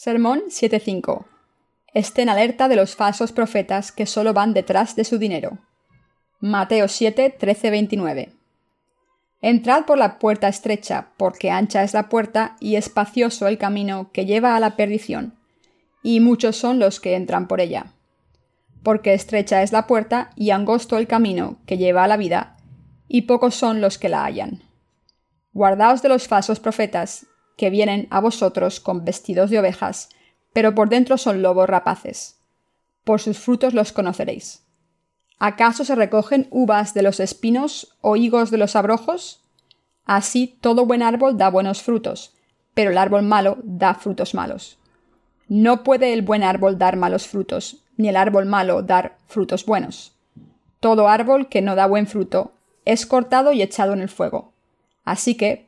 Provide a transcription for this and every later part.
Sermón 7.5. Estén alerta de los falsos profetas que solo van detrás de su dinero. Mateo 7, 29. Entrad por la puerta estrecha, porque ancha es la puerta y espacioso el camino que lleva a la perdición, y muchos son los que entran por ella. Porque estrecha es la puerta y angosto el camino que lleva a la vida, y pocos son los que la hallan. Guardaos de los falsos profetas, que vienen a vosotros con vestidos de ovejas, pero por dentro son lobos rapaces. Por sus frutos los conoceréis. ¿Acaso se recogen uvas de los espinos o higos de los abrojos? Así todo buen árbol da buenos frutos, pero el árbol malo da frutos malos. No puede el buen árbol dar malos frutos, ni el árbol malo dar frutos buenos. Todo árbol que no da buen fruto es cortado y echado en el fuego. Así que,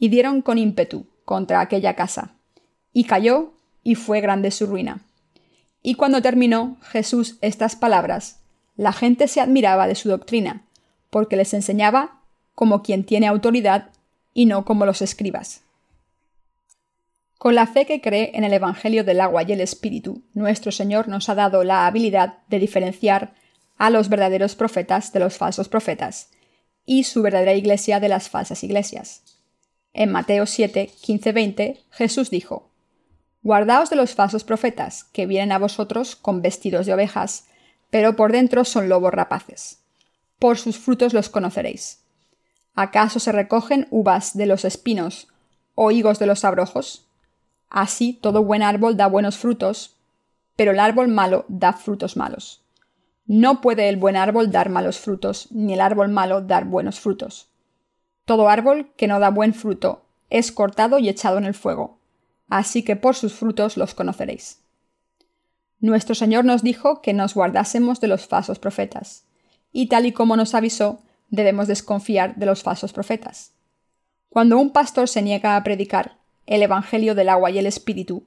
y dieron con ímpetu contra aquella casa, y cayó, y fue grande su ruina. Y cuando terminó Jesús estas palabras, la gente se admiraba de su doctrina, porque les enseñaba como quien tiene autoridad y no como los escribas. Con la fe que cree en el Evangelio del agua y el Espíritu, nuestro Señor nos ha dado la habilidad de diferenciar a los verdaderos profetas de los falsos profetas, y su verdadera iglesia de las falsas iglesias. En Mateo 7, 15, 20, Jesús dijo, Guardaos de los falsos profetas, que vienen a vosotros con vestidos de ovejas, pero por dentro son lobos rapaces. Por sus frutos los conoceréis. ¿Acaso se recogen uvas de los espinos o higos de los abrojos? Así todo buen árbol da buenos frutos, pero el árbol malo da frutos malos. No puede el buen árbol dar malos frutos, ni el árbol malo dar buenos frutos. Todo árbol que no da buen fruto es cortado y echado en el fuego así que por sus frutos los conoceréis. Nuestro Señor nos dijo que nos guardásemos de los falsos profetas, y tal y como nos avisó, debemos desconfiar de los falsos profetas. Cuando un pastor se niega a predicar el Evangelio del agua y el Espíritu,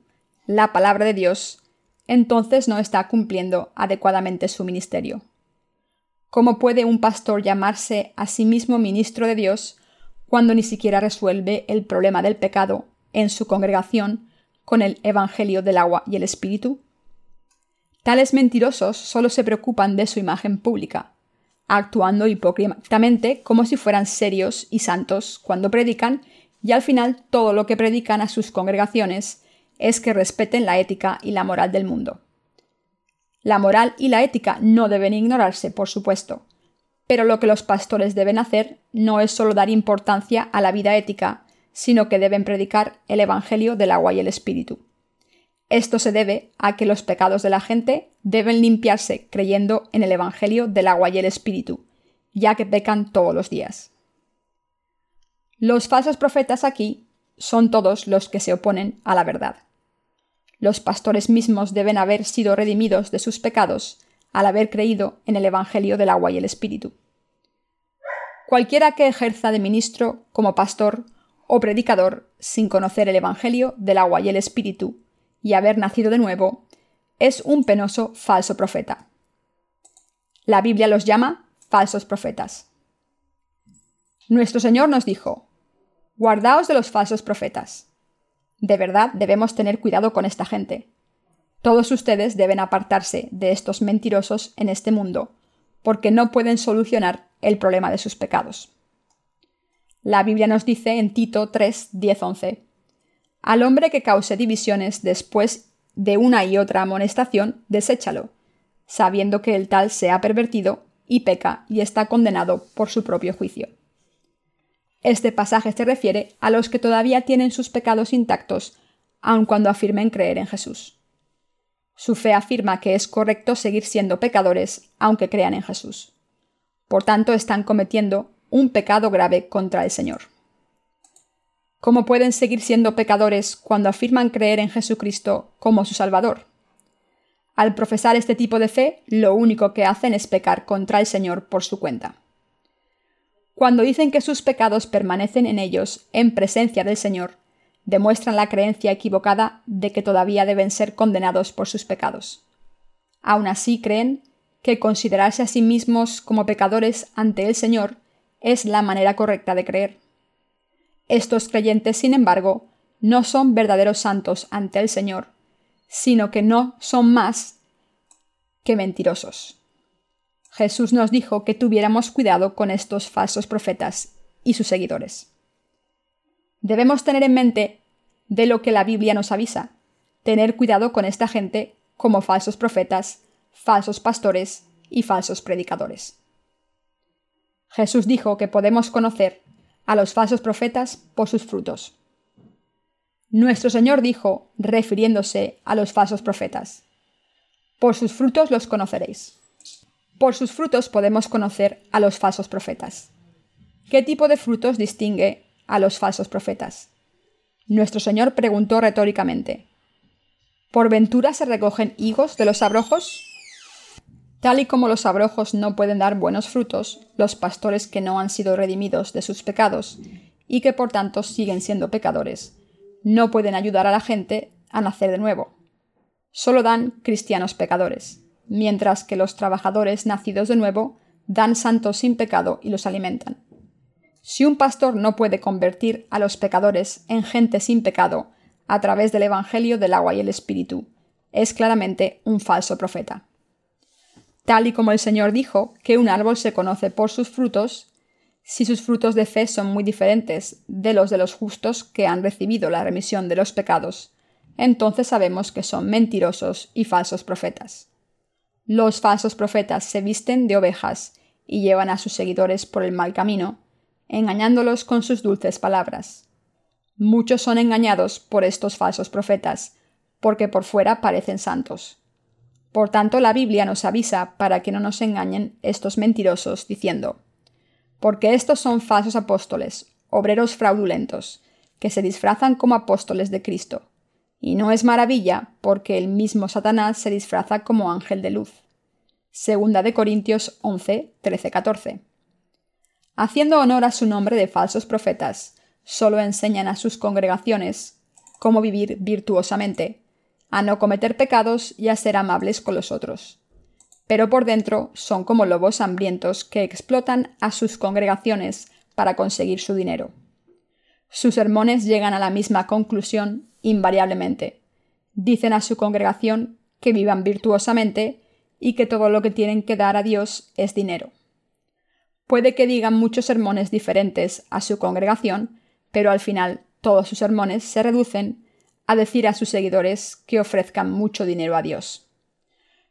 la palabra de Dios, entonces no está cumpliendo adecuadamente su ministerio. ¿Cómo puede un pastor llamarse a sí mismo ministro de Dios cuando ni siquiera resuelve el problema del pecado en su congregación con el Evangelio del agua y el Espíritu? Tales mentirosos solo se preocupan de su imagen pública, actuando hipócritamente como si fueran serios y santos cuando predican, y al final todo lo que predican a sus congregaciones es que respeten la ética y la moral del mundo. La moral y la ética no deben ignorarse, por supuesto, pero lo que los pastores deben hacer no es solo dar importancia a la vida ética, sino que deben predicar el Evangelio del agua y el Espíritu. Esto se debe a que los pecados de la gente deben limpiarse creyendo en el Evangelio del agua y el Espíritu, ya que pecan todos los días. Los falsos profetas aquí son todos los que se oponen a la verdad. Los pastores mismos deben haber sido redimidos de sus pecados al haber creído en el Evangelio del agua y el Espíritu. Cualquiera que ejerza de ministro como pastor o predicador sin conocer el Evangelio del agua y el Espíritu y haber nacido de nuevo, es un penoso falso profeta. La Biblia los llama falsos profetas. Nuestro Señor nos dijo, Guardaos de los falsos profetas. De verdad debemos tener cuidado con esta gente. Todos ustedes deben apartarse de estos mentirosos en este mundo, porque no pueden solucionar el problema de sus pecados. La Biblia nos dice en Tito 3, 10, 11, Al hombre que cause divisiones después de una y otra amonestación, deséchalo, sabiendo que el tal se ha pervertido y peca y está condenado por su propio juicio. Este pasaje se refiere a los que todavía tienen sus pecados intactos, aun cuando afirmen creer en Jesús. Su fe afirma que es correcto seguir siendo pecadores aunque crean en Jesús. Por tanto, están cometiendo un pecado grave contra el Señor. ¿Cómo pueden seguir siendo pecadores cuando afirman creer en Jesucristo como su Salvador? Al profesar este tipo de fe, lo único que hacen es pecar contra el Señor por su cuenta. Cuando dicen que sus pecados permanecen en ellos en presencia del Señor, demuestran la creencia equivocada de que todavía deben ser condenados por sus pecados. Aún así creen que considerarse a sí mismos como pecadores ante el Señor es la manera correcta de creer. Estos creyentes, sin embargo, no son verdaderos santos ante el Señor, sino que no son más que mentirosos. Jesús nos dijo que tuviéramos cuidado con estos falsos profetas y sus seguidores. Debemos tener en mente de lo que la Biblia nos avisa, tener cuidado con esta gente como falsos profetas, falsos pastores y falsos predicadores. Jesús dijo que podemos conocer a los falsos profetas por sus frutos. Nuestro Señor dijo, refiriéndose a los falsos profetas, Por sus frutos los conoceréis. Por sus frutos podemos conocer a los falsos profetas. ¿Qué tipo de frutos distingue a los falsos profetas? Nuestro Señor preguntó retóricamente, ¿Por ventura se recogen higos de los abrojos? Tal y como los abrojos no pueden dar buenos frutos, los pastores que no han sido redimidos de sus pecados y que por tanto siguen siendo pecadores, no pueden ayudar a la gente a nacer de nuevo. Solo dan cristianos pecadores, mientras que los trabajadores nacidos de nuevo dan santos sin pecado y los alimentan. Si un pastor no puede convertir a los pecadores en gente sin pecado a través del Evangelio del agua y el Espíritu, es claramente un falso profeta. Tal y como el Señor dijo que un árbol se conoce por sus frutos, si sus frutos de fe son muy diferentes de los de los justos que han recibido la remisión de los pecados, entonces sabemos que son mentirosos y falsos profetas. Los falsos profetas se visten de ovejas y llevan a sus seguidores por el mal camino, engañándolos con sus dulces palabras. Muchos son engañados por estos falsos profetas, porque por fuera parecen santos por tanto, la Biblia nos avisa para que no nos engañen estos mentirosos, diciendo, porque estos son falsos apóstoles, obreros fraudulentos, que se disfrazan como apóstoles de Cristo. Y no es maravilla, porque el mismo Satanás se disfraza como ángel de luz. Segunda de Corintios 11, 13, 14. Haciendo honor a su nombre de falsos profetas, solo enseñan a sus congregaciones cómo vivir virtuosamente, a no cometer pecados y a ser amables con los otros. Pero por dentro son como lobos hambrientos que explotan a sus congregaciones para conseguir su dinero. Sus sermones llegan a la misma conclusión invariablemente. Dicen a su congregación que vivan virtuosamente y que todo lo que tienen que dar a Dios es dinero. Puede que digan muchos sermones diferentes a su congregación, pero al final todos sus sermones se reducen a decir a sus seguidores que ofrezcan mucho dinero a Dios.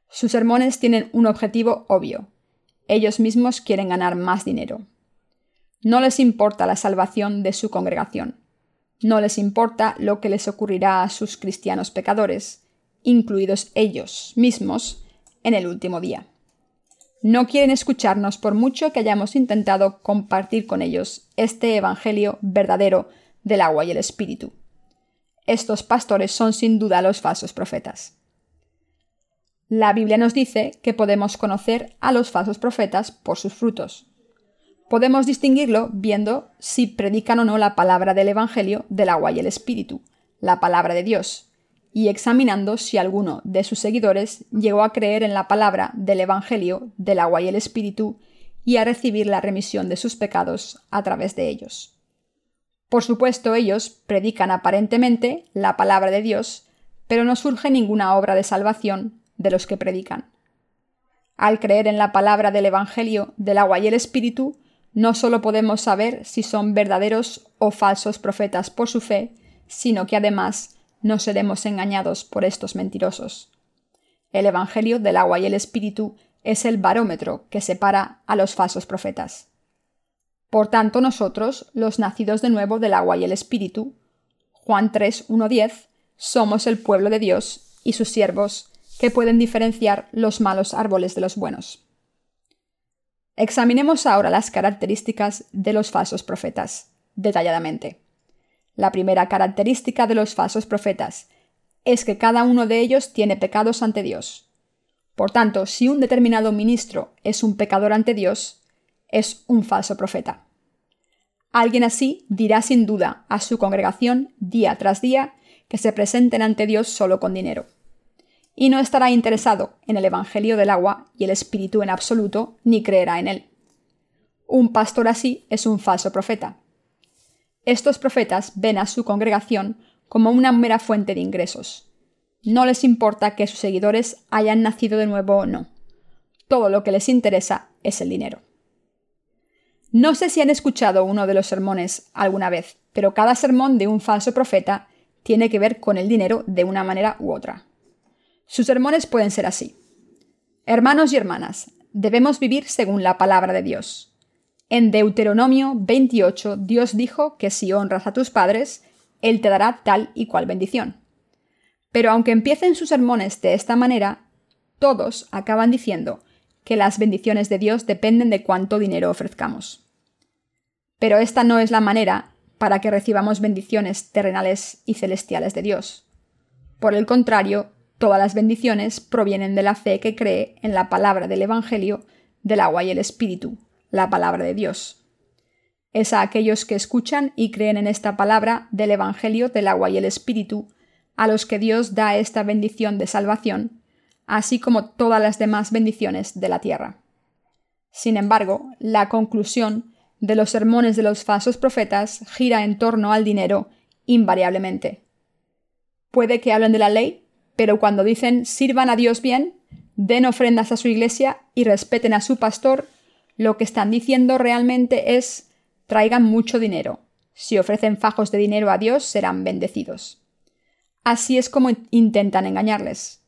Sus sermones tienen un objetivo obvio. Ellos mismos quieren ganar más dinero. No les importa la salvación de su congregación. No les importa lo que les ocurrirá a sus cristianos pecadores, incluidos ellos mismos, en el último día. No quieren escucharnos por mucho que hayamos intentado compartir con ellos este Evangelio verdadero del agua y el Espíritu. Estos pastores son sin duda los falsos profetas. La Biblia nos dice que podemos conocer a los falsos profetas por sus frutos. Podemos distinguirlo viendo si predican o no la palabra del Evangelio del agua y el Espíritu, la palabra de Dios, y examinando si alguno de sus seguidores llegó a creer en la palabra del Evangelio del agua y el Espíritu y a recibir la remisión de sus pecados a través de ellos. Por supuesto, ellos predican aparentemente la palabra de Dios, pero no surge ninguna obra de salvación de los que predican. Al creer en la palabra del Evangelio del agua y el Espíritu, no solo podemos saber si son verdaderos o falsos profetas por su fe, sino que además no seremos engañados por estos mentirosos. El Evangelio del agua y el Espíritu es el barómetro que separa a los falsos profetas. Por tanto, nosotros, los nacidos de nuevo del agua y el Espíritu, Juan 3, 10, somos el pueblo de Dios y sus siervos que pueden diferenciar los malos árboles de los buenos. Examinemos ahora las características de los falsos profetas, detalladamente. La primera característica de los falsos profetas es que cada uno de ellos tiene pecados ante Dios. Por tanto, si un determinado ministro es un pecador ante Dios, es un falso profeta. Alguien así dirá sin duda a su congregación día tras día que se presenten ante Dios solo con dinero. Y no estará interesado en el Evangelio del agua y el Espíritu en absoluto, ni creerá en él. Un pastor así es un falso profeta. Estos profetas ven a su congregación como una mera fuente de ingresos. No les importa que sus seguidores hayan nacido de nuevo o no. Todo lo que les interesa es el dinero. No sé si han escuchado uno de los sermones alguna vez, pero cada sermón de un falso profeta tiene que ver con el dinero de una manera u otra. Sus sermones pueden ser así. Hermanos y hermanas, debemos vivir según la palabra de Dios. En Deuteronomio 28 Dios dijo que si honras a tus padres, él te dará tal y cual bendición. Pero aunque empiecen sus sermones de esta manera, todos acaban diciendo que las bendiciones de Dios dependen de cuánto dinero ofrezcamos. Pero esta no es la manera para que recibamos bendiciones terrenales y celestiales de Dios. Por el contrario, todas las bendiciones provienen de la fe que cree en la palabra del Evangelio del agua y el Espíritu, la palabra de Dios es a aquellos que escuchan y creen en esta palabra del Evangelio del agua y el Espíritu, a los que Dios da esta bendición de salvación, así como todas las demás bendiciones de la tierra. Sin embargo, la conclusión de los sermones de los falsos profetas gira en torno al dinero invariablemente. Puede que hablen de la ley, pero cuando dicen sirvan a Dios bien, den ofrendas a su iglesia y respeten a su pastor, lo que están diciendo realmente es traigan mucho dinero. Si ofrecen fajos de dinero a Dios, serán bendecidos. Así es como intentan engañarles.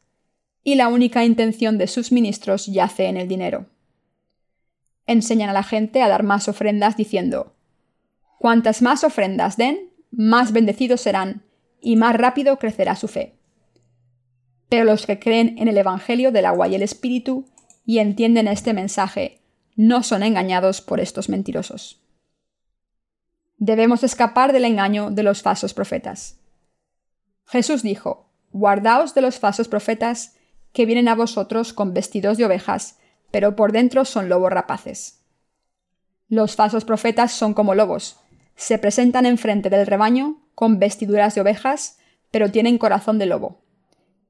Y la única intención de sus ministros yace en el dinero. Enseñan a la gente a dar más ofrendas diciendo, Cuantas más ofrendas den, más bendecidos serán y más rápido crecerá su fe. Pero los que creen en el Evangelio del agua y el Espíritu y entienden este mensaje no son engañados por estos mentirosos. Debemos escapar del engaño de los falsos profetas. Jesús dijo, Guardaos de los falsos profetas que vienen a vosotros con vestidos de ovejas, pero por dentro son lobos rapaces. Los falsos profetas son como lobos, se presentan enfrente del rebaño con vestiduras de ovejas, pero tienen corazón de lobo,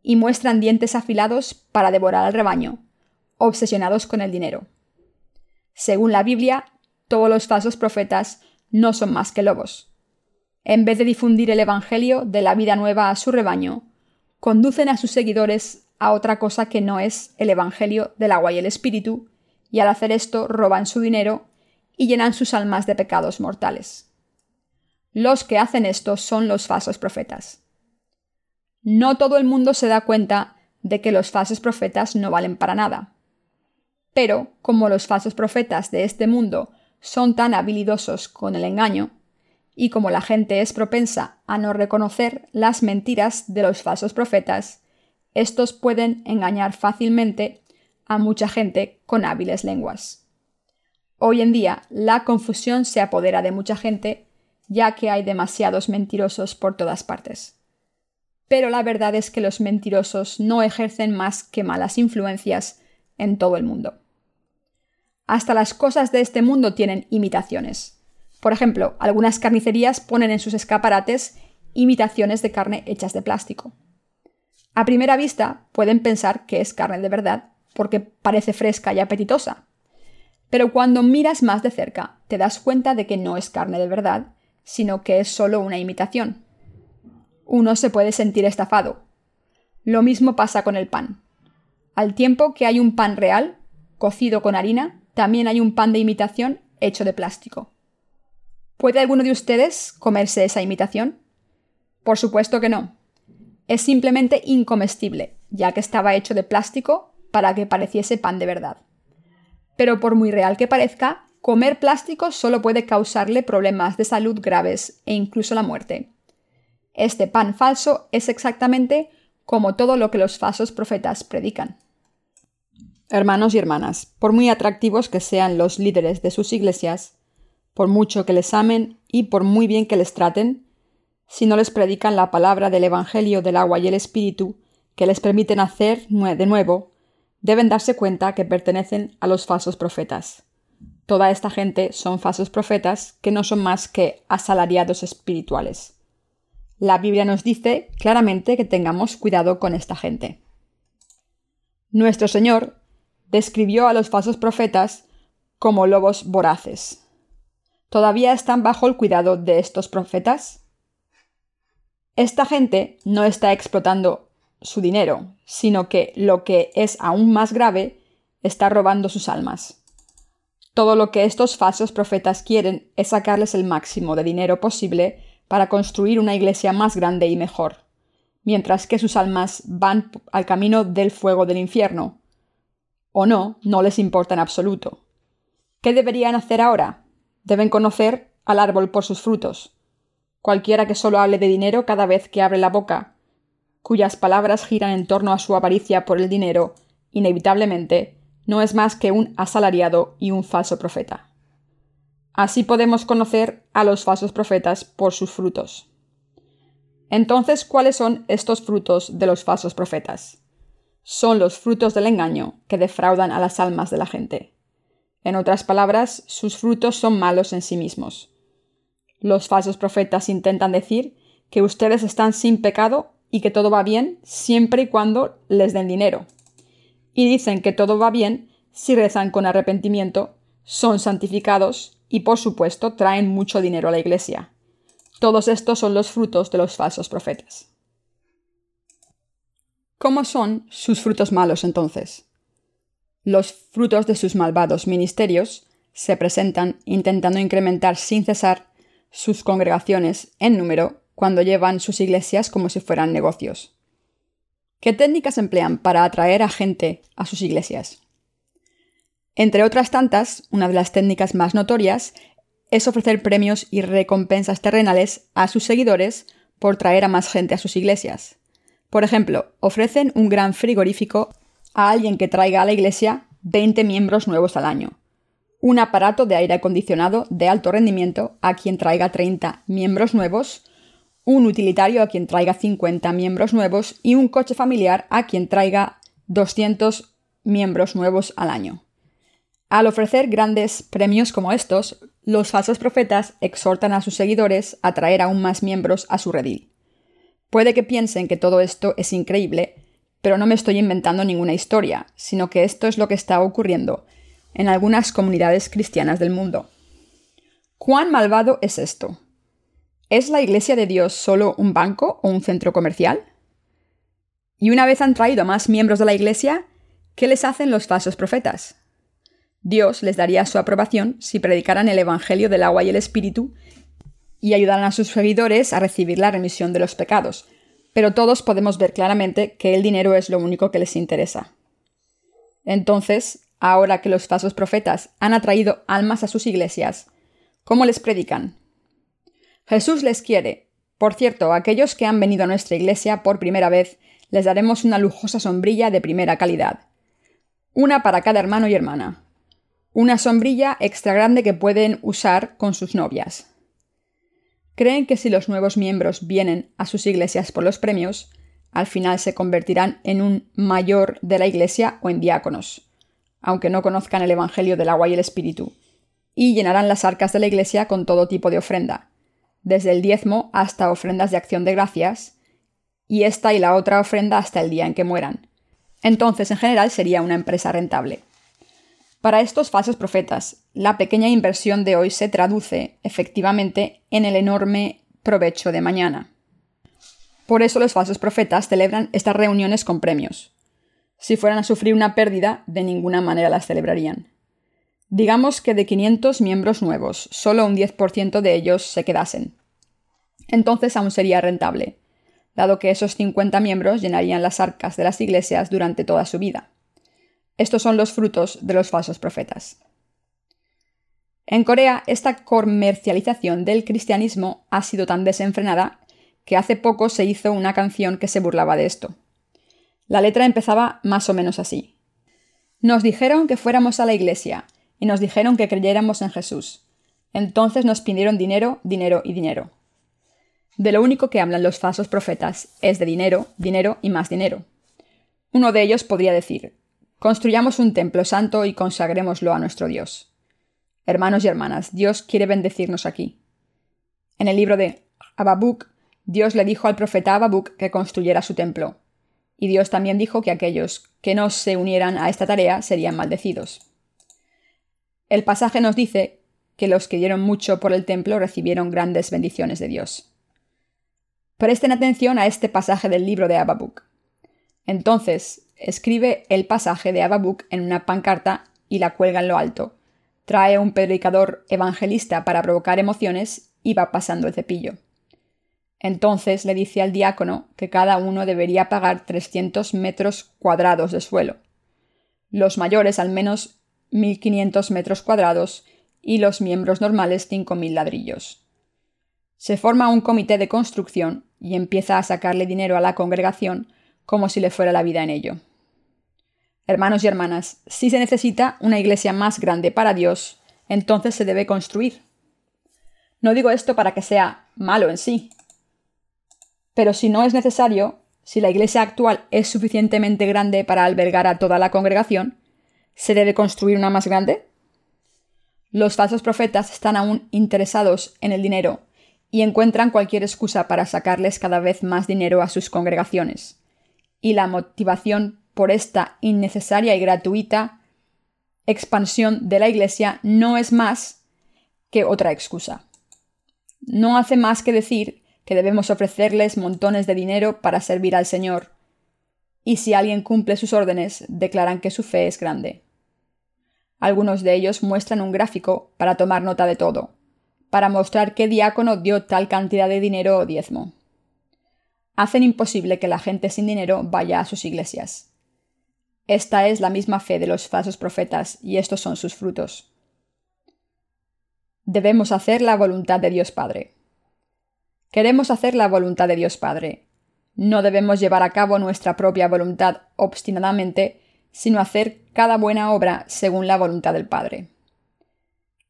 y muestran dientes afilados para devorar al rebaño, obsesionados con el dinero. Según la Biblia, todos los falsos profetas no son más que lobos. En vez de difundir el Evangelio de la vida nueva a su rebaño, conducen a sus seguidores a otra cosa que no es el Evangelio del agua y el Espíritu, y al hacer esto roban su dinero y llenan sus almas de pecados mortales. Los que hacen esto son los falsos profetas. No todo el mundo se da cuenta de que los falsos profetas no valen para nada. Pero, como los falsos profetas de este mundo son tan habilidosos con el engaño, y como la gente es propensa a no reconocer las mentiras de los falsos profetas, estos pueden engañar fácilmente a mucha gente con hábiles lenguas. Hoy en día la confusión se apodera de mucha gente ya que hay demasiados mentirosos por todas partes. Pero la verdad es que los mentirosos no ejercen más que malas influencias en todo el mundo. Hasta las cosas de este mundo tienen imitaciones. Por ejemplo, algunas carnicerías ponen en sus escaparates imitaciones de carne hechas de plástico. A primera vista pueden pensar que es carne de verdad porque parece fresca y apetitosa. Pero cuando miras más de cerca te das cuenta de que no es carne de verdad, sino que es solo una imitación. Uno se puede sentir estafado. Lo mismo pasa con el pan. Al tiempo que hay un pan real, cocido con harina, también hay un pan de imitación hecho de plástico. ¿Puede alguno de ustedes comerse esa imitación? Por supuesto que no. Es simplemente incomestible, ya que estaba hecho de plástico para que pareciese pan de verdad. Pero por muy real que parezca, comer plástico solo puede causarle problemas de salud graves e incluso la muerte. Este pan falso es exactamente como todo lo que los falsos profetas predican. Hermanos y hermanas, por muy atractivos que sean los líderes de sus iglesias, por mucho que les amen y por muy bien que les traten, si no les predican la palabra del Evangelio del agua y el Espíritu, que les permiten hacer de nuevo, deben darse cuenta que pertenecen a los falsos profetas. Toda esta gente son falsos profetas que no son más que asalariados espirituales. La Biblia nos dice claramente que tengamos cuidado con esta gente. Nuestro Señor describió a los falsos profetas como lobos voraces. ¿Todavía están bajo el cuidado de estos profetas? Esta gente no está explotando su dinero, sino que lo que es aún más grave, está robando sus almas. Todo lo que estos falsos profetas quieren es sacarles el máximo de dinero posible para construir una iglesia más grande y mejor, mientras que sus almas van al camino del fuego del infierno. O no, no les importa en absoluto. ¿Qué deberían hacer ahora? Deben conocer al árbol por sus frutos. Cualquiera que solo hable de dinero cada vez que abre la boca, cuyas palabras giran en torno a su avaricia por el dinero, inevitablemente, no es más que un asalariado y un falso profeta. Así podemos conocer a los falsos profetas por sus frutos. Entonces, ¿cuáles son estos frutos de los falsos profetas? Son los frutos del engaño que defraudan a las almas de la gente. En otras palabras, sus frutos son malos en sí mismos. Los falsos profetas intentan decir que ustedes están sin pecado y que todo va bien siempre y cuando les den dinero. Y dicen que todo va bien si rezan con arrepentimiento, son santificados y por supuesto traen mucho dinero a la iglesia. Todos estos son los frutos de los falsos profetas. ¿Cómo son sus frutos malos entonces? Los frutos de sus malvados ministerios se presentan intentando incrementar sin cesar sus congregaciones en número cuando llevan sus iglesias como si fueran negocios. ¿Qué técnicas emplean para atraer a gente a sus iglesias? Entre otras tantas, una de las técnicas más notorias es ofrecer premios y recompensas terrenales a sus seguidores por traer a más gente a sus iglesias. Por ejemplo, ofrecen un gran frigorífico a alguien que traiga a la iglesia 20 miembros nuevos al año, un aparato de aire acondicionado de alto rendimiento a quien traiga 30 miembros nuevos, un utilitario a quien traiga 50 miembros nuevos y un coche familiar a quien traiga 200 miembros nuevos al año. Al ofrecer grandes premios como estos, los falsos profetas exhortan a sus seguidores a traer aún más miembros a su redil. Puede que piensen que todo esto es increíble, pero no me estoy inventando ninguna historia, sino que esto es lo que está ocurriendo en algunas comunidades cristianas del mundo. ¿Cuán malvado es esto? ¿Es la Iglesia de Dios solo un banco o un centro comercial? Y una vez han traído más miembros de la Iglesia, ¿qué les hacen los falsos profetas? Dios les daría su aprobación si predicaran el Evangelio del agua y el Espíritu y ayudaran a sus seguidores a recibir la remisión de los pecados. Pero todos podemos ver claramente que el dinero es lo único que les interesa. Entonces, ahora que los falsos profetas han atraído almas a sus iglesias, ¿cómo les predican? Jesús les quiere. Por cierto, a aquellos que han venido a nuestra iglesia por primera vez, les daremos una lujosa sombrilla de primera calidad. Una para cada hermano y hermana una sombrilla extra grande que pueden usar con sus novias. Creen que si los nuevos miembros vienen a sus iglesias por los premios, al final se convertirán en un mayor de la iglesia o en diáconos, aunque no conozcan el Evangelio del agua y el Espíritu, y llenarán las arcas de la iglesia con todo tipo de ofrenda, desde el diezmo hasta ofrendas de acción de gracias, y esta y la otra ofrenda hasta el día en que mueran. Entonces, en general, sería una empresa rentable. Para estos falsos profetas, la pequeña inversión de hoy se traduce, efectivamente, en el enorme provecho de mañana. Por eso los falsos profetas celebran estas reuniones con premios. Si fueran a sufrir una pérdida, de ninguna manera las celebrarían. Digamos que de 500 miembros nuevos, solo un 10% de ellos se quedasen. Entonces aún sería rentable. dado que esos 50 miembros llenarían las arcas de las iglesias durante toda su vida. Estos son los frutos de los falsos profetas. En Corea, esta comercialización del cristianismo ha sido tan desenfrenada que hace poco se hizo una canción que se burlaba de esto. La letra empezaba más o menos así. Nos dijeron que fuéramos a la iglesia y nos dijeron que creyéramos en Jesús. Entonces nos pidieron dinero, dinero y dinero. De lo único que hablan los falsos profetas es de dinero, dinero y más dinero. Uno de ellos podría decir, construyamos un templo santo y consagrémoslo a nuestro Dios. Hermanos y hermanas, Dios quiere bendecirnos aquí. En el libro de Habacuc, Dios le dijo al profeta Habacuc que construyera su templo. Y Dios también dijo que aquellos que no se unieran a esta tarea serían maldecidos. El pasaje nos dice que los que dieron mucho por el templo recibieron grandes bendiciones de Dios. Presten atención a este pasaje del libro de Habacuc. Entonces, escribe el pasaje de Habacuc en una pancarta y la cuelga en lo alto, trae un predicador evangelista para provocar emociones y va pasando el cepillo. Entonces le dice al diácono que cada uno debería pagar 300 metros cuadrados de suelo. Los mayores al menos 1.500 metros cuadrados y los miembros normales 5.000 ladrillos. Se forma un comité de construcción y empieza a sacarle dinero a la congregación como si le fuera la vida en ello. Hermanos y hermanas, si se necesita una iglesia más grande para Dios, entonces se debe construir. No digo esto para que sea malo en sí, pero si no es necesario, si la iglesia actual es suficientemente grande para albergar a toda la congregación, ¿se debe construir una más grande? Los falsos profetas están aún interesados en el dinero y encuentran cualquier excusa para sacarles cada vez más dinero a sus congregaciones. Y la motivación por esta innecesaria y gratuita expansión de la Iglesia no es más que otra excusa. No hace más que decir que debemos ofrecerles montones de dinero para servir al Señor, y si alguien cumple sus órdenes, declaran que su fe es grande. Algunos de ellos muestran un gráfico para tomar nota de todo, para mostrar qué diácono dio tal cantidad de dinero o diezmo. Hacen imposible que la gente sin dinero vaya a sus iglesias. Esta es la misma fe de los falsos profetas, y estos son sus frutos. Debemos hacer la voluntad de Dios Padre. Queremos hacer la voluntad de Dios Padre. No debemos llevar a cabo nuestra propia voluntad obstinadamente, sino hacer cada buena obra según la voluntad del Padre.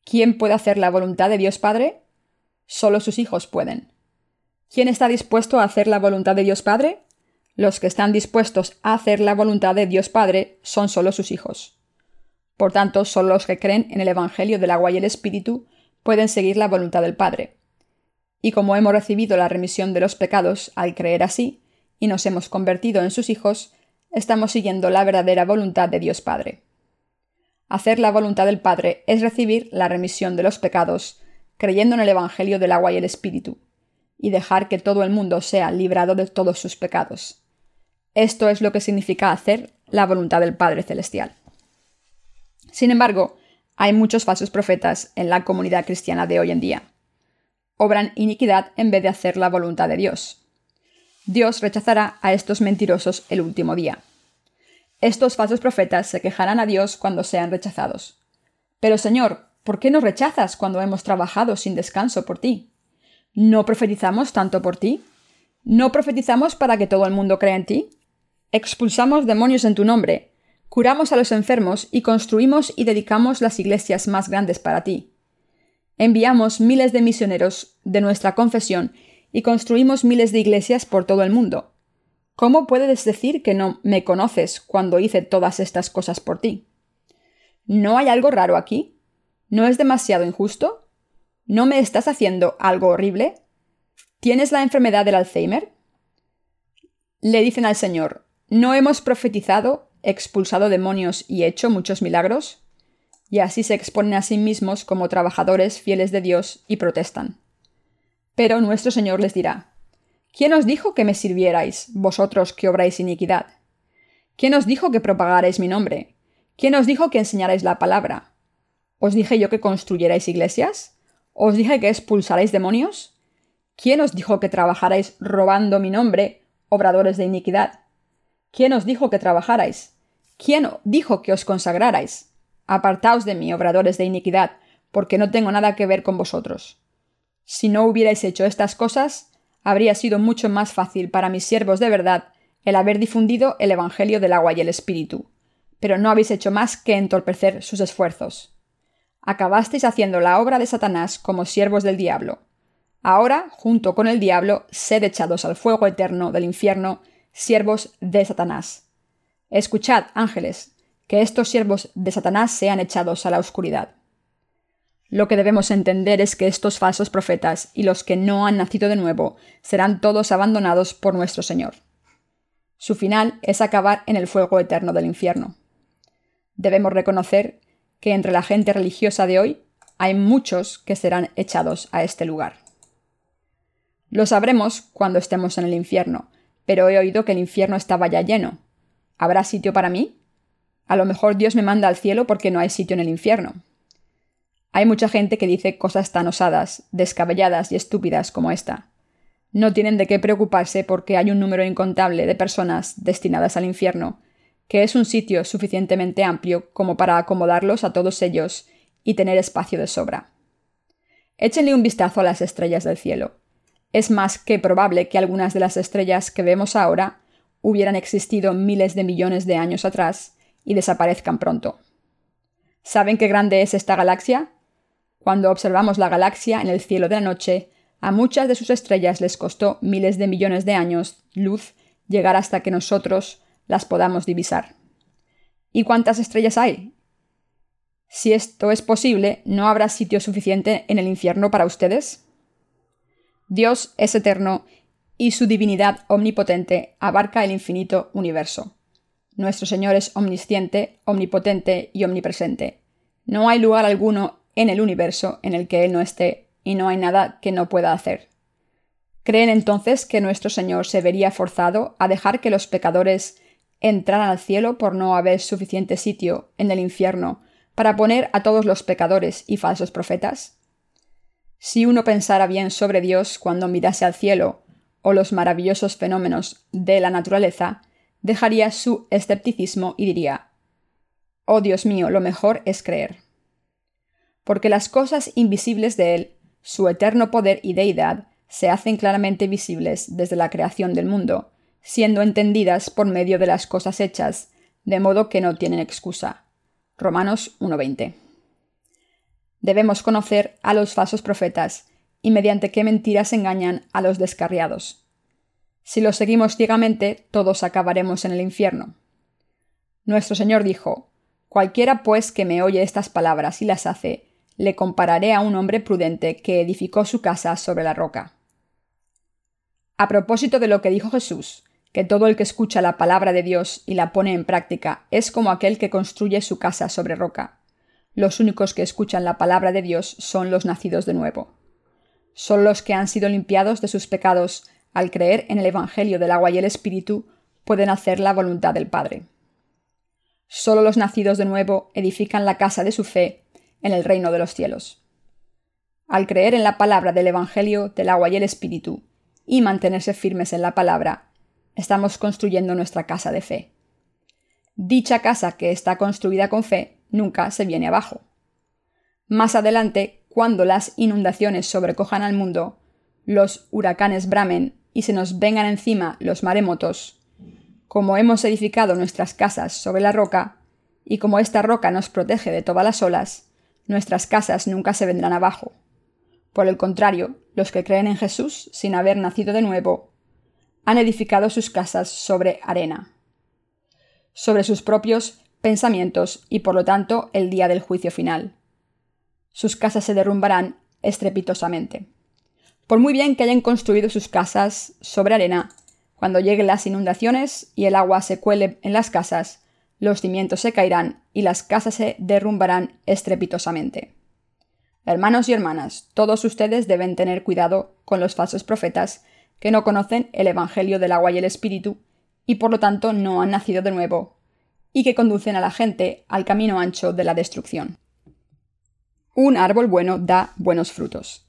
¿Quién puede hacer la voluntad de Dios Padre? Solo sus hijos pueden. ¿Quién está dispuesto a hacer la voluntad de Dios Padre? Los que están dispuestos a hacer la voluntad de Dios Padre son solo sus hijos. Por tanto, solo los que creen en el Evangelio del agua y el Espíritu pueden seguir la voluntad del Padre. Y como hemos recibido la remisión de los pecados al creer así, y nos hemos convertido en sus hijos, estamos siguiendo la verdadera voluntad de Dios Padre. Hacer la voluntad del Padre es recibir la remisión de los pecados, creyendo en el Evangelio del agua y el Espíritu, y dejar que todo el mundo sea librado de todos sus pecados. Esto es lo que significa hacer la voluntad del Padre Celestial. Sin embargo, hay muchos falsos profetas en la comunidad cristiana de hoy en día. Obran iniquidad en vez de hacer la voluntad de Dios. Dios rechazará a estos mentirosos el último día. Estos falsos profetas se quejarán a Dios cuando sean rechazados. Pero Señor, ¿por qué nos rechazas cuando hemos trabajado sin descanso por ti? ¿No profetizamos tanto por ti? ¿No profetizamos para que todo el mundo crea en ti? Expulsamos demonios en tu nombre, curamos a los enfermos y construimos y dedicamos las iglesias más grandes para ti. Enviamos miles de misioneros de nuestra confesión y construimos miles de iglesias por todo el mundo. ¿Cómo puedes decir que no me conoces cuando hice todas estas cosas por ti? ¿No hay algo raro aquí? ¿No es demasiado injusto? ¿No me estás haciendo algo horrible? ¿Tienes la enfermedad del Alzheimer? Le dicen al Señor, ¿No hemos profetizado, expulsado demonios y hecho muchos milagros? Y así se exponen a sí mismos como trabajadores fieles de Dios y protestan. Pero nuestro Señor les dirá, ¿Quién os dijo que me sirvierais, vosotros que obráis iniquidad? ¿Quién os dijo que propagarais mi nombre? ¿Quién os dijo que enseñarais la palabra? ¿Os dije yo que construyerais iglesias? ¿Os dije que expulsarais demonios? ¿Quién os dijo que trabajarais robando mi nombre, obradores de iniquidad? ¿Quién os dijo que trabajarais? ¿Quién dijo que os consagrarais? Apartaos de mí, obradores de iniquidad, porque no tengo nada que ver con vosotros. Si no hubierais hecho estas cosas, habría sido mucho más fácil para mis siervos de verdad el haber difundido el Evangelio del agua y el Espíritu, pero no habéis hecho más que entorpecer sus esfuerzos. Acabasteis haciendo la obra de Satanás como siervos del diablo. Ahora, junto con el diablo, sed echados al fuego eterno del infierno, siervos de Satanás. Escuchad, ángeles, que estos siervos de Satanás sean echados a la oscuridad. Lo que debemos entender es que estos falsos profetas y los que no han nacido de nuevo serán todos abandonados por nuestro Señor. Su final es acabar en el fuego eterno del infierno. Debemos reconocer que entre la gente religiosa de hoy hay muchos que serán echados a este lugar. Lo sabremos cuando estemos en el infierno, pero he oído que el infierno estaba ya lleno. ¿Habrá sitio para mí? A lo mejor Dios me manda al cielo porque no hay sitio en el infierno. Hay mucha gente que dice cosas tan osadas, descabelladas y estúpidas como esta. No tienen de qué preocuparse porque hay un número incontable de personas destinadas al infierno, que es un sitio suficientemente amplio como para acomodarlos a todos ellos y tener espacio de sobra. Échenle un vistazo a las estrellas del cielo. Es más que probable que algunas de las estrellas que vemos ahora hubieran existido miles de millones de años atrás y desaparezcan pronto. ¿Saben qué grande es esta galaxia? Cuando observamos la galaxia en el cielo de la noche, a muchas de sus estrellas les costó miles de millones de años luz llegar hasta que nosotros las podamos divisar. ¿Y cuántas estrellas hay? Si esto es posible, ¿no habrá sitio suficiente en el infierno para ustedes? Dios es eterno y su divinidad omnipotente abarca el infinito universo. Nuestro Señor es omnisciente, omnipotente y omnipresente. No hay lugar alguno en el universo en el que Él no esté, y no hay nada que no pueda hacer. ¿Creen entonces que nuestro Señor se vería forzado a dejar que los pecadores entraran al cielo por no haber suficiente sitio en el infierno para poner a todos los pecadores y falsos profetas? Si uno pensara bien sobre Dios cuando mirase al cielo o los maravillosos fenómenos de la naturaleza, dejaría su escepticismo y diría Oh Dios mío, lo mejor es creer. Porque las cosas invisibles de Él, su eterno poder y deidad, se hacen claramente visibles desde la creación del mundo, siendo entendidas por medio de las cosas hechas, de modo que no tienen excusa. Romanos 1.20. Debemos conocer a los falsos profetas y mediante qué mentiras engañan a los descarriados. Si los seguimos ciegamente, todos acabaremos en el infierno. Nuestro Señor dijo, Cualquiera pues que me oye estas palabras y las hace, le compararé a un hombre prudente que edificó su casa sobre la roca. A propósito de lo que dijo Jesús, que todo el que escucha la palabra de Dios y la pone en práctica es como aquel que construye su casa sobre roca. Los únicos que escuchan la palabra de Dios son los nacidos de nuevo. Solo los que han sido limpiados de sus pecados al creer en el Evangelio del agua y el Espíritu pueden hacer la voluntad del Padre. Solo los nacidos de nuevo edifican la casa de su fe en el reino de los cielos. Al creer en la palabra del Evangelio del agua y el Espíritu y mantenerse firmes en la palabra, estamos construyendo nuestra casa de fe. Dicha casa que está construida con fe nunca se viene abajo. Más adelante, cuando las inundaciones sobrecojan al mundo, los huracanes bramen y se nos vengan encima los maremotos, como hemos edificado nuestras casas sobre la roca, y como esta roca nos protege de todas las olas, nuestras casas nunca se vendrán abajo. Por el contrario, los que creen en Jesús sin haber nacido de nuevo, han edificado sus casas sobre arena, sobre sus propios pensamientos y por lo tanto el día del juicio final sus casas se derrumbarán estrepitosamente. Por muy bien que hayan construido sus casas sobre arena, cuando lleguen las inundaciones y el agua se cuele en las casas, los cimientos se caerán y las casas se derrumbarán estrepitosamente. Hermanos y hermanas, todos ustedes deben tener cuidado con los falsos profetas que no conocen el Evangelio del agua y el Espíritu, y por lo tanto no han nacido de nuevo, y que conducen a la gente al camino ancho de la destrucción. Un árbol bueno da buenos frutos.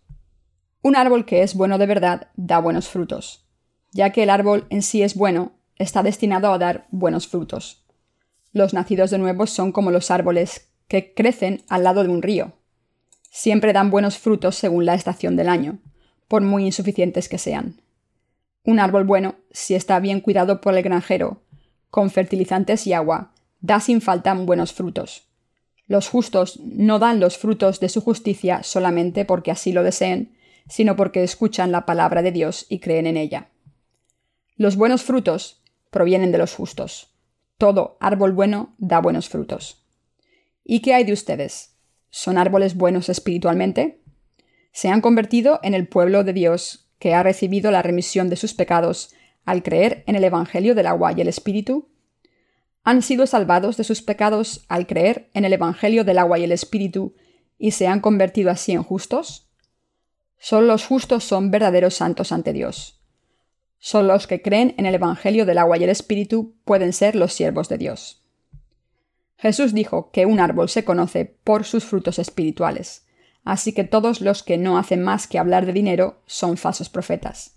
Un árbol que es bueno de verdad da buenos frutos. Ya que el árbol en sí es bueno, está destinado a dar buenos frutos. Los nacidos de nuevo son como los árboles que crecen al lado de un río. Siempre dan buenos frutos según la estación del año, por muy insuficientes que sean. Un árbol bueno, si está bien cuidado por el granjero, con fertilizantes y agua, da sin falta buenos frutos. Los justos no dan los frutos de su justicia solamente porque así lo deseen, sino porque escuchan la palabra de Dios y creen en ella. Los buenos frutos provienen de los justos. Todo árbol bueno da buenos frutos. ¿Y qué hay de ustedes? ¿Son árboles buenos espiritualmente? ¿Se han convertido en el pueblo de Dios que ha recibido la remisión de sus pecados al creer en el Evangelio del agua y el Espíritu? ¿Han sido salvados de sus pecados al creer en el Evangelio del agua y el Espíritu y se han convertido así en justos? Solo los justos son verdaderos santos ante Dios. Solo los que creen en el Evangelio del agua y el Espíritu pueden ser los siervos de Dios. Jesús dijo que un árbol se conoce por sus frutos espirituales, así que todos los que no hacen más que hablar de dinero son falsos profetas.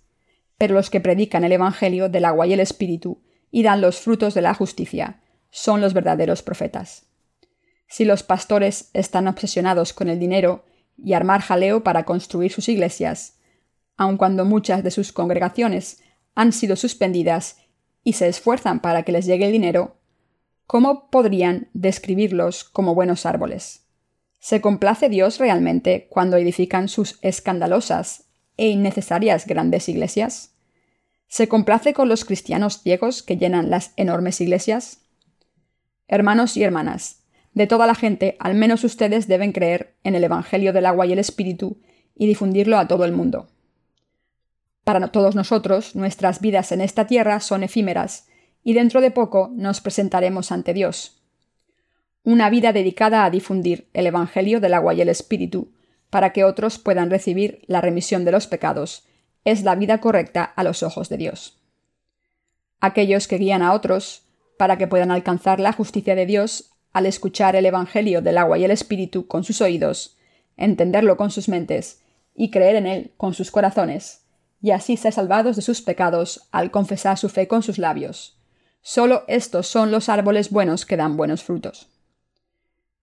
Pero los que predican el Evangelio del agua y el Espíritu y dan los frutos de la justicia, son los verdaderos profetas. Si los pastores están obsesionados con el dinero y armar jaleo para construir sus iglesias, aun cuando muchas de sus congregaciones han sido suspendidas y se esfuerzan para que les llegue el dinero, ¿cómo podrían describirlos como buenos árboles? ¿Se complace Dios realmente cuando edifican sus escandalosas e innecesarias grandes iglesias? ¿Se complace con los cristianos ciegos que llenan las enormes iglesias? Hermanos y hermanas, de toda la gente, al menos ustedes deben creer en el Evangelio del agua y el Espíritu y difundirlo a todo el mundo. Para todos nosotros, nuestras vidas en esta tierra son efímeras, y dentro de poco nos presentaremos ante Dios. Una vida dedicada a difundir el Evangelio del agua y el Espíritu, para que otros puedan recibir la remisión de los pecados es la vida correcta a los ojos de Dios. Aquellos que guían a otros para que puedan alcanzar la justicia de Dios al escuchar el Evangelio del agua y el Espíritu con sus oídos, entenderlo con sus mentes y creer en él con sus corazones, y así ser salvados de sus pecados al confesar su fe con sus labios. Solo estos son los árboles buenos que dan buenos frutos.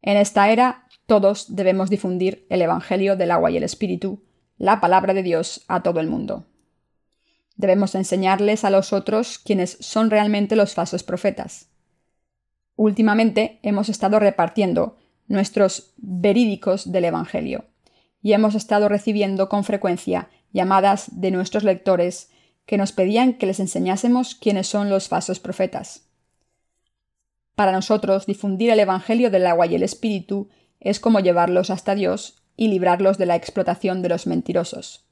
En esta era, todos debemos difundir el Evangelio del agua y el Espíritu, la palabra de Dios a todo el mundo. Debemos enseñarles a los otros quienes son realmente los falsos profetas. Últimamente hemos estado repartiendo nuestros verídicos del Evangelio y hemos estado recibiendo con frecuencia llamadas de nuestros lectores que nos pedían que les enseñásemos quiénes son los falsos profetas. Para nosotros, difundir el Evangelio del agua y el Espíritu es como llevarlos hasta Dios y librarlos de la explotación de los mentirosos.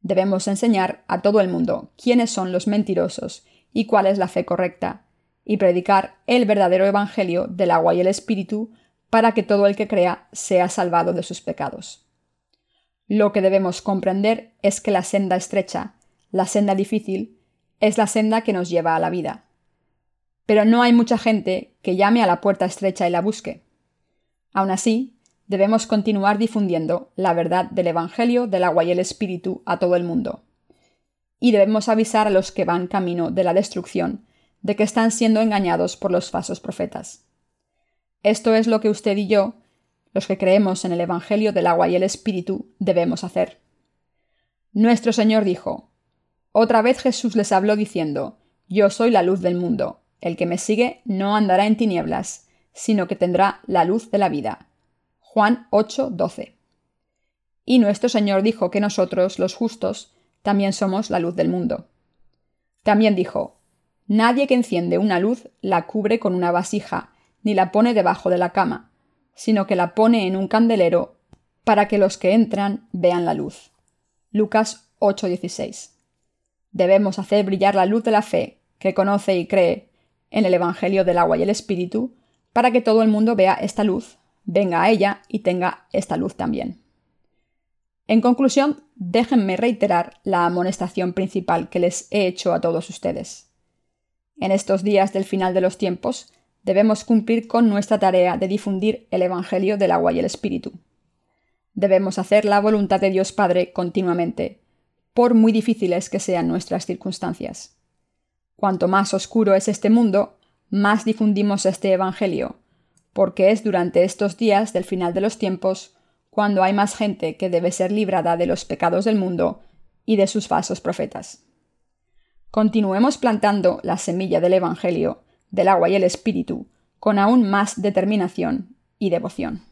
Debemos enseñar a todo el mundo quiénes son los mentirosos y cuál es la fe correcta, y predicar el verdadero Evangelio del agua y el Espíritu para que todo el que crea sea salvado de sus pecados. Lo que debemos comprender es que la senda estrecha, la senda difícil, es la senda que nos lleva a la vida. Pero no hay mucha gente que llame a la puerta estrecha y la busque. Aun así, debemos continuar difundiendo la verdad del Evangelio del agua y el Espíritu a todo el mundo. Y debemos avisar a los que van camino de la destrucción de que están siendo engañados por los falsos profetas. Esto es lo que usted y yo, los que creemos en el Evangelio del agua y el Espíritu, debemos hacer. Nuestro Señor dijo, Otra vez Jesús les habló diciendo, Yo soy la luz del mundo, el que me sigue no andará en tinieblas, sino que tendrá la luz de la vida. Juan 8, 12. Y nuestro Señor dijo que nosotros, los justos, también somos la luz del mundo. También dijo, Nadie que enciende una luz la cubre con una vasija, ni la pone debajo de la cama, sino que la pone en un candelero para que los que entran vean la luz. Lucas 8:16. Debemos hacer brillar la luz de la fe, que conoce y cree en el Evangelio del agua y el Espíritu, para que todo el mundo vea esta luz venga a ella y tenga esta luz también. En conclusión, déjenme reiterar la amonestación principal que les he hecho a todos ustedes. En estos días del final de los tiempos, debemos cumplir con nuestra tarea de difundir el Evangelio del agua y el Espíritu. Debemos hacer la voluntad de Dios Padre continuamente, por muy difíciles que sean nuestras circunstancias. Cuanto más oscuro es este mundo, más difundimos este Evangelio, porque es durante estos días del final de los tiempos cuando hay más gente que debe ser librada de los pecados del mundo y de sus falsos profetas. Continuemos plantando la semilla del Evangelio, del agua y el Espíritu, con aún más determinación y devoción.